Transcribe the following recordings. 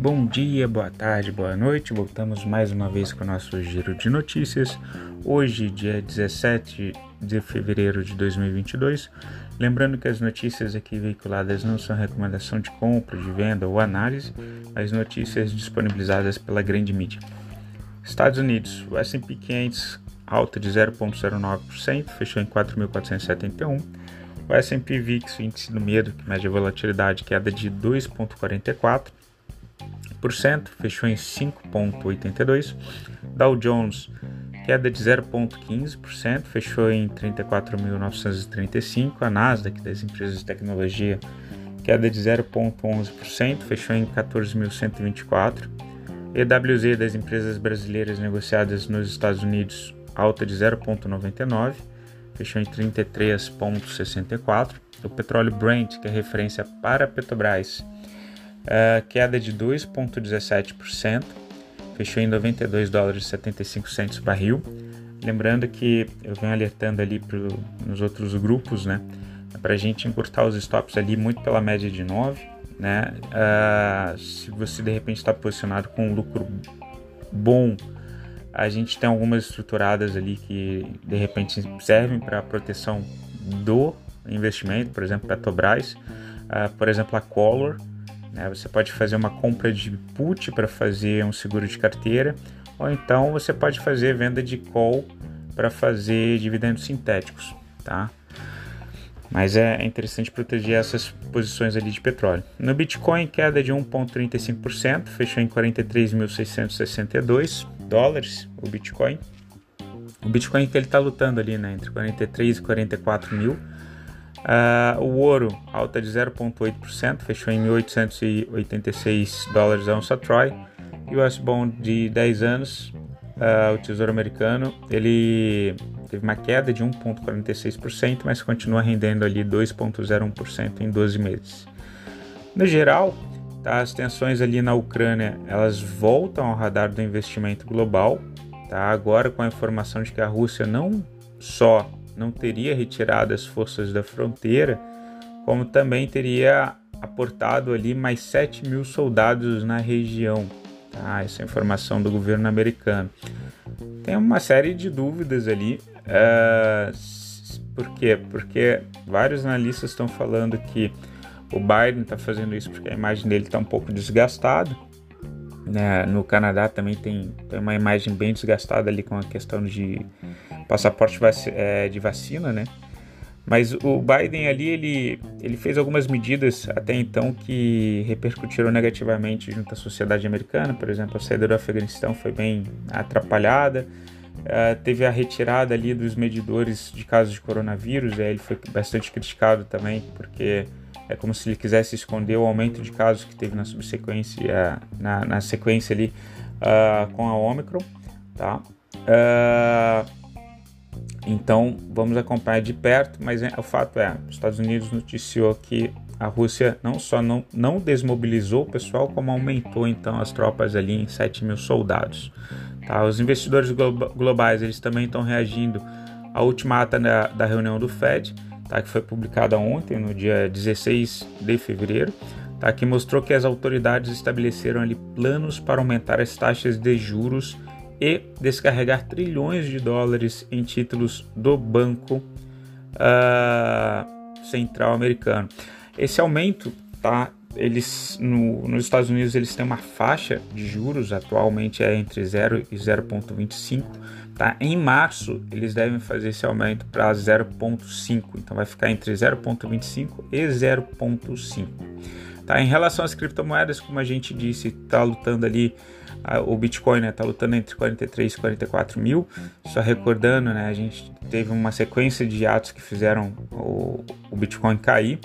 Bom dia, boa tarde, boa noite. Voltamos mais uma vez com o nosso giro de notícias. Hoje, dia 17 de fevereiro de 2022. Lembrando que as notícias aqui veiculadas não são recomendação de compra, de venda ou análise, mas notícias disponibilizadas pela grande mídia. Estados Unidos, o S&P 500 alta de 0,09%, fechou em 4.471. O S&P VIX, o índice do medo, que mede a volatilidade, queda de 2,44%, fechou em 5,82%. Dow Jones, queda de 0,15%, fechou em 34.935%. A Nasdaq, das empresas de tecnologia, queda de 0,11%, fechou em 14.124%. EWZ das empresas brasileiras negociadas nos Estados Unidos, alta de 0,99%, fechou em 33,64. O petróleo Brent, que é referência para a Petrobras, uh, queda de 2,17%, fechou em 92 dólares e 75 centos barril. Lembrando que eu venho alertando ali pro, nos outros grupos, né, para a gente encurtar os stops ali muito pela média de 9, né? Uh, se você de repente está posicionado com um lucro bom a gente tem algumas estruturadas ali que de repente servem para proteção do investimento, por exemplo, Petrobras, uh, por exemplo, a Color. Né? Você pode fazer uma compra de put para fazer um seguro de carteira, ou então você pode fazer venda de call para fazer dividendos sintéticos, tá? Mas é interessante proteger essas posições ali de petróleo. No Bitcoin, queda de 1,35%, fechou em 43.662 dólares o Bitcoin. O Bitcoin que ele está lutando ali, né, entre 43 e 44 mil. Uh, o ouro alta de 0,8%, fechou em 1.886 dólares a onça Troy. E o S-Bond de 10 anos, uh, o Tesouro Americano, ele teve uma queda de 1,46%, mas continua rendendo ali 2,01% em 12 meses. No geral, Tá? As tensões ali na Ucrânia elas voltam ao radar do investimento global. Tá? Agora com a informação de que a Rússia não só não teria retirado as forças da fronteira, como também teria aportado ali mais 7 mil soldados na região. Tá? Essa é informação do governo americano. Tem uma série de dúvidas ali. Uh, por quê? Porque vários analistas estão falando que o Biden está fazendo isso porque a imagem dele está um pouco desgastada. Né? No Canadá também tem, tem uma imagem bem desgastada ali com a questão de passaporte é, de vacina, né? Mas o Biden ali, ele, ele fez algumas medidas até então que repercutiram negativamente junto à sociedade americana. Por exemplo, a saída do Afeganistão foi bem atrapalhada. Uh, teve a retirada ali dos medidores de casos de coronavírus. Aí ele foi bastante criticado também, porque é como se ele quisesse esconder o aumento de casos que teve na subsequência, na, na sequência ali uh, com a Omicron, tá? Uh, então vamos acompanhar de perto, mas é, o fato é, os Estados Unidos noticiou que a Rússia não só não, não desmobilizou o pessoal, como aumentou então as tropas ali em 7 mil soldados. Tá? Os investidores globais eles também estão reagindo à última ata da, da reunião do Fed, tá, que foi publicada ontem, no dia 16 de fevereiro, tá, que mostrou que as autoridades estabeleceram ali planos para aumentar as taxas de juros e descarregar trilhões de dólares em títulos do Banco uh, Central Americano. Esse aumento, tá, eles no, nos Estados Unidos eles têm uma faixa de juros atualmente é entre 0 e 0,25 Tá? Em março, eles devem fazer esse aumento para 0,5, então vai ficar entre 0,25 e 0,5. Tá? Em relação às criptomoedas, como a gente disse, está lutando ali, o Bitcoin está né, lutando entre 43 e 44 mil. Só recordando, né, a gente teve uma sequência de atos que fizeram o, o Bitcoin cair,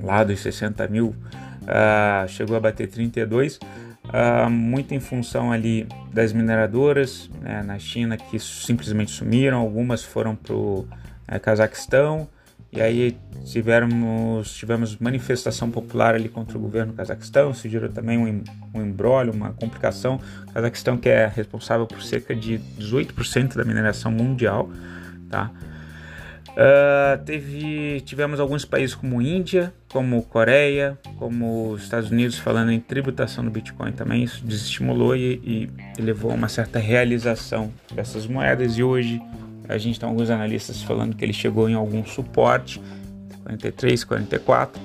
lá dos 60 mil, uh, chegou a bater 32 uh, muito em função ali das mineradoras né, na China que simplesmente sumiram, algumas foram para o é, Cazaquistão e aí tivemos, tivemos manifestação popular ali contra o governo do Cazaquistão, se gerou também um, um embrólio, uma complicação. O Cazaquistão que é responsável por cerca de 18% da mineração mundial, tá? Uh, teve, tivemos alguns países como Índia, como Coreia, como os Estados Unidos falando em tributação do Bitcoin também. Isso desestimulou e, e levou a uma certa realização dessas moedas. E hoje a gente tem alguns analistas falando que ele chegou em algum suporte, 43, 44.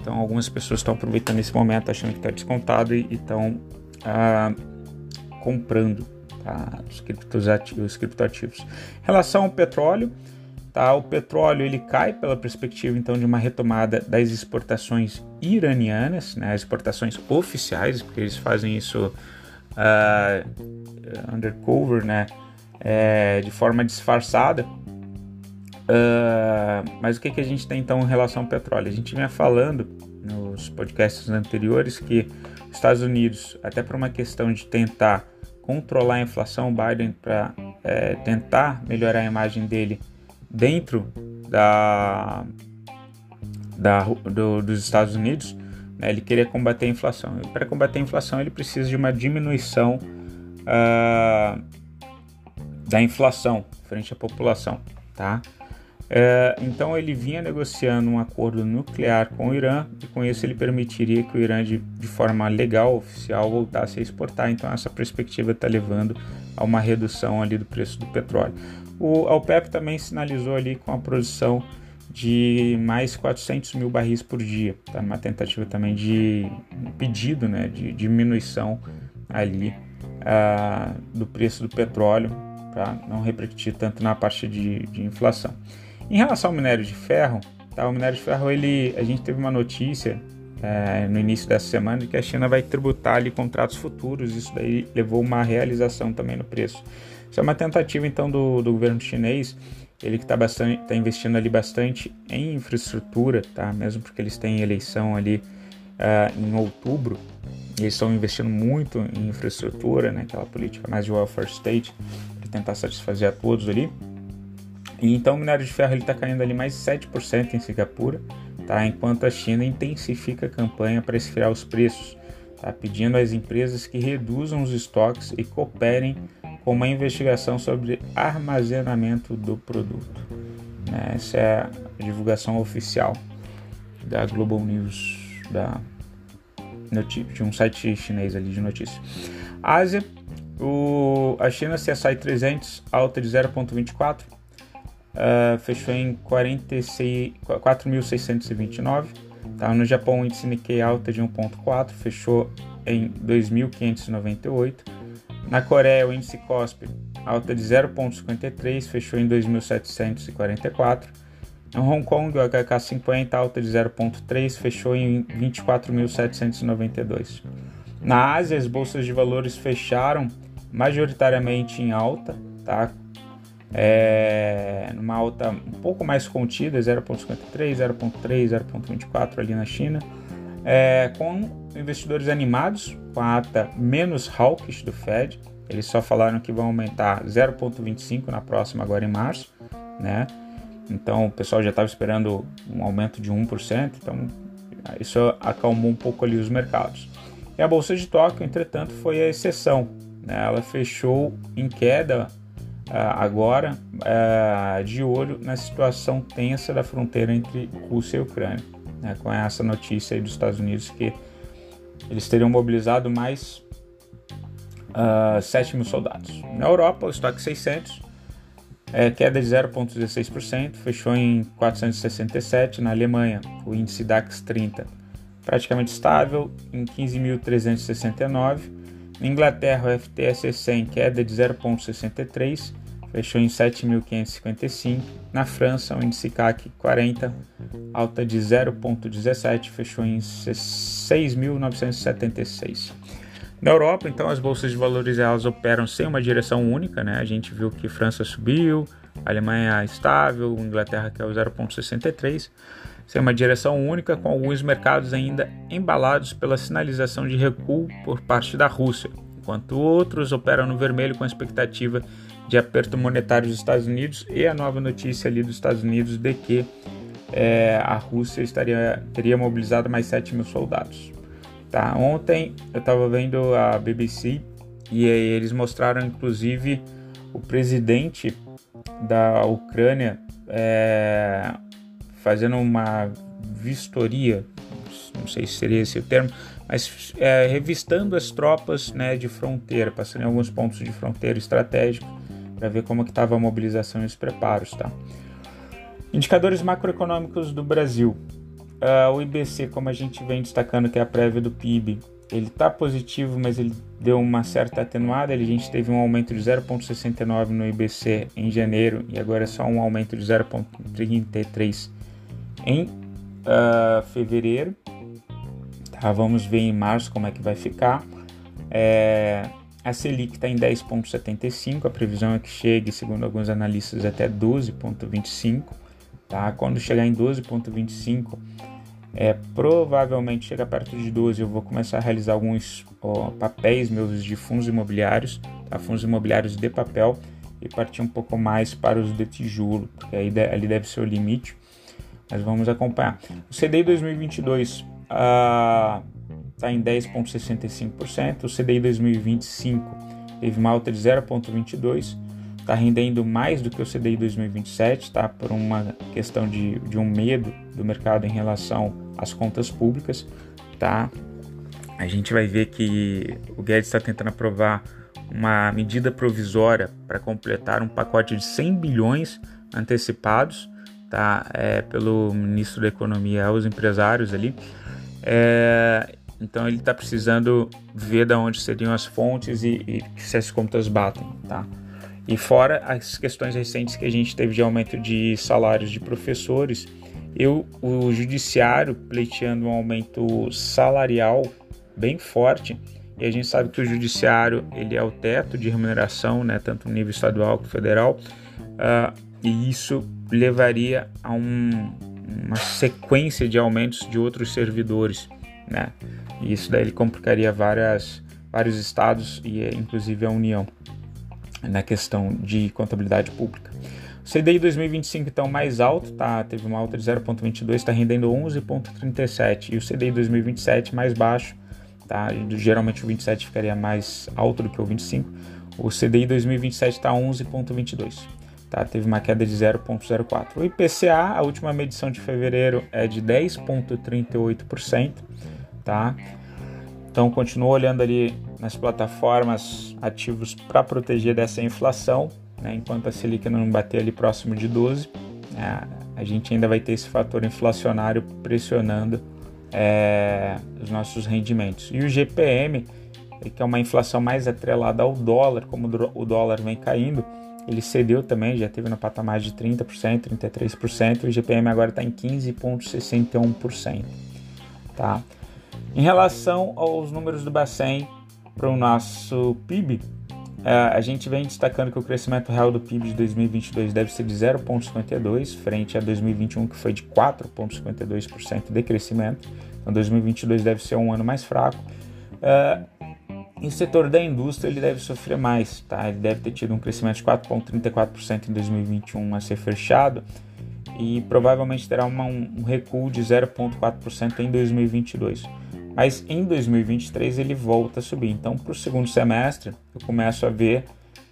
Então algumas pessoas estão aproveitando esse momento achando que está descontado e estão uh, comprando tá, os, criptoativos, os criptoativos. Em relação ao petróleo, Tá? O petróleo ele cai pela perspectiva então de uma retomada das exportações iranianas, né? exportações oficiais, porque eles fazem isso uh, undercover, né? É, de forma disfarçada. Uh, mas o que, que a gente tem então em relação ao petróleo? A gente vinha falando nos podcasts anteriores que os Estados Unidos, até por uma questão de tentar controlar a inflação, Biden para é, tentar melhorar a imagem dele dentro da, da do, dos Estados Unidos, né, ele queria combater a inflação. Para combater a inflação, ele precisa de uma diminuição uh, da inflação frente à população, tá? Uh, então ele vinha negociando um acordo nuclear com o Irã e com isso ele permitiria que o Irã de, de forma legal, oficial, voltasse a exportar. Então essa perspectiva está levando a uma redução ali do preço do petróleo. O OPEP também sinalizou ali com a produção de mais 400 mil barris por dia, tá? Uma tentativa também de um pedido, né, de diminuição ali uh, do preço do petróleo para não repercutir tanto na parte de, de, inflação. Em relação ao minério de ferro, tá? O minério de ferro, ele, a gente teve uma notícia é, no início dessa semana que a China vai tributar ali contratos futuros. Isso daí levou uma realização também no preço. Isso é uma tentativa então do, do governo chinês, ele que está tá investindo ali bastante em infraestrutura, tá? Mesmo porque eles têm eleição ali uh, em outubro, eles estão investindo muito em infraestrutura, né? Aquela política mais de welfare state, tentar satisfazer a todos ali. E então o minério de ferro está caindo ali mais 7% em Singapura, tá? enquanto a China intensifica a campanha para esfriar os preços, tá? pedindo às empresas que reduzam os estoques e cooperem com uma investigação sobre armazenamento do produto. Né? Essa é a divulgação oficial da Global News, da de um site chinês ali de notícias. Ásia, o, a China CSI 300 alta de 0,24, uh, ah, fechou em 4.629. Tá? No Japão, o índice Nikkei alta de 1,4, fechou em 2.598. Na Coreia, o índice COSP alta de 0,53, fechou em 2.744. Em Hong Kong, o HK50 alta de 0,3, fechou em 24.792. Na Ásia, as bolsas de valores fecharam majoritariamente em alta, tá? É, numa alta um pouco mais contida, 0,53, 0,3, 0,24 ali na China, é, com investidores animados com a ata menos hawkish do Fed. Eles só falaram que vão aumentar 0,25 na próxima, agora em março, né? Então o pessoal já estava esperando um aumento de 1%, então isso acalmou um pouco ali os mercados. E a bolsa de Tóquio, entretanto, foi a exceção. Né? Ela fechou em queda uh, agora, uh, de olho na situação tensa da fronteira entre Rússia e Ucrânia, né? com essa notícia dos Estados Unidos que eles teriam mobilizado mais uh, ah, 7 mil soldados. Na Europa, o estoque 600, é, queda de 0,16%, fechou em 467. Na Alemanha, o índice DAX 30 praticamente estável, em 15.369. Inglaterra, o FTSE 100 queda de 0,63, fechou em 7.555. Na França, o índice CAC 40, alta de 0,17, fechou em 6.976. Na Europa, então, as bolsas de valores elas operam sem uma direção única, né? A gente viu que França subiu, Alemanha estável, Inglaterra que é o 0,63, sem uma direção única, com alguns mercados ainda embalados pela sinalização de recuo por parte da Rússia, enquanto outros operam no vermelho com a expectativa de aperto monetário dos Estados Unidos e a nova notícia ali dos Estados Unidos de que é, a Rússia estaria, teria mobilizado mais 7 mil soldados. Tá? Ontem eu estava vendo a BBC e eles mostraram inclusive o presidente da Ucrânia é, fazendo uma vistoria, não sei se seria esse o termo, mas é, revistando as tropas né, de fronteira, passando em alguns pontos de fronteira estratégicos para ver como que estava a mobilização e os preparos, tá? Indicadores macroeconômicos do Brasil. Uh, o IBC, como a gente vem destacando, que é a prévia do PIB, ele está positivo, mas ele deu uma certa atenuada. A gente teve um aumento de 0,69 no IBC em janeiro e agora é só um aumento de 0,33 em uh, fevereiro. Tá, vamos ver em março como é que vai ficar. É, a Selic está em 10,75, a previsão é que chegue, segundo alguns analistas, até 12,25. Tá? Quando chegar em 12,25, é, provavelmente chega perto de 12, eu vou começar a realizar alguns ó, papéis meus de fundos imobiliários, tá? fundos imobiliários de papel, e partir um pouco mais para os de tijolo, porque aí ali deve ser o limite, mas vamos acompanhar. O CDI 2022 está uh, em 10,65%. O CDI 2025 teve uma alta de 0,22%. Está rendendo mais do que o CDI 2027, tá? por uma questão de, de um medo do mercado em relação às contas públicas. Tá? A gente vai ver que o Guedes está tentando aprovar uma medida provisória para completar um pacote de 100 bilhões antecipados tá? É, pelo ministro da Economia aos empresários ali. É, então ele está precisando ver de onde seriam as fontes e, e, se as contas batem, tá? E fora as questões recentes que a gente teve de aumento de salários de professores, eu, o judiciário pleiteando um aumento salarial bem forte, e a gente sabe que o judiciário ele é o teto de remuneração, né, tanto no nível estadual quanto federal, uh, e isso levaria a um, uma sequência de aumentos de outros servidores, né? E isso daí complicaria várias, vários estados e inclusive a União na questão de contabilidade pública. O CDI 2025 então mais alto, tá? Teve uma alta de 0.22, está rendendo 11.37 e o CDI 2027 mais baixo, tá? Geralmente o 27 ficaria mais alto do que o 25. O CDI 2027 está 11.22 tá? teve uma queda de 0,04. O IPCA, a última medição de fevereiro é de 10,38%. Tá? Então, continuo olhando ali nas plataformas ativos para proteger dessa inflação, né? enquanto a Selic não bater ali próximo de 12%. Né? A gente ainda vai ter esse fator inflacionário pressionando é, os nossos rendimentos. E o GPM, que é uma inflação mais atrelada ao dólar, como o dólar vem caindo, ele cedeu também, já teve no patamar de 30%, 33%, e o GPM agora está em 15,61%. Tá? Em relação aos números do Bacen para o nosso PIB, é, a gente vem destacando que o crescimento real do PIB de 2022 deve ser de 0,52, frente a 2021, que foi de 4,52% de crescimento. Então, 2022 deve ser um ano mais fraco. E o setor da indústria ele deve sofrer mais, tá? Ele deve ter tido um crescimento de 4,34% em 2021 a ser fechado e provavelmente terá uma, um recuo de 0,4% em 2022. Mas em 2023 ele volta a subir. Então, para o segundo semestre, eu começo a ver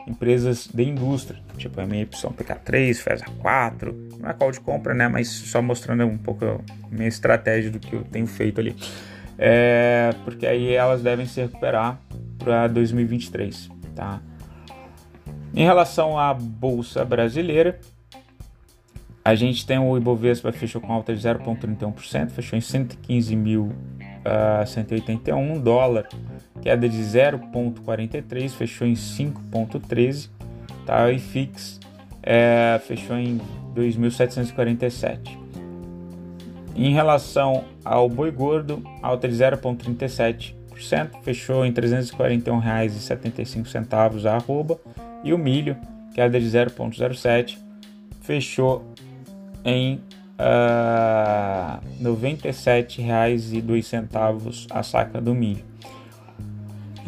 empresas de indústria, tipo a MYPK3, FESA 4, não é call de compra, né? Mas só mostrando um pouco a minha estratégia do que eu tenho feito ali. É, porque aí elas devem se recuperar para 2023, tá? Em relação à bolsa brasileira, a gente tem o Ibovespa fechou com alta de 0,31%, fechou em 115.181 uh, dólar, queda de 0,43, fechou em 5,13, tá? E FIX é, fechou em 2.747. Em relação ao boi gordo, alta de 0,37, fechou em R$ 341,75 a arroba, e o milho, queda de 0,07, fechou em uh, R$ 97,02 a saca do milho.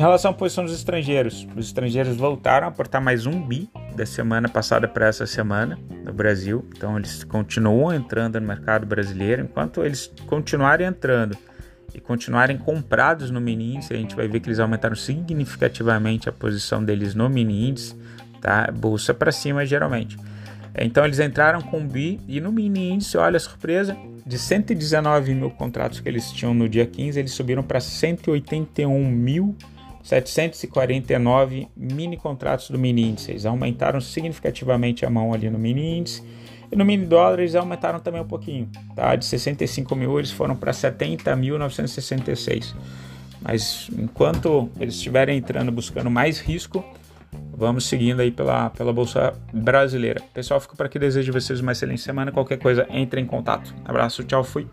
Em relação à posição dos estrangeiros, os estrangeiros voltaram a aportar mais um bi da semana passada para essa semana no Brasil. Então eles continuam entrando no mercado brasileiro. Enquanto eles continuarem entrando e continuarem comprados no mini índice, a gente vai ver que eles aumentaram significativamente a posição deles no mini índice, tá? Bolsa para cima geralmente. Então eles entraram com BI e no mini índice, olha a surpresa, de 119 mil contratos que eles tinham no dia 15, eles subiram para 181.749 mini contratos do mini índice. Eles aumentaram significativamente a mão ali no mini índice. E no mini dólar eles aumentaram também um pouquinho, tá? De 65 mil eles foram para 70.966. Mas enquanto eles estiverem entrando buscando mais risco, vamos seguindo aí pela, pela Bolsa Brasileira. Pessoal, fico por aqui. Desejo vocês uma excelente semana. Qualquer coisa, entre em contato. Abraço, tchau, fui.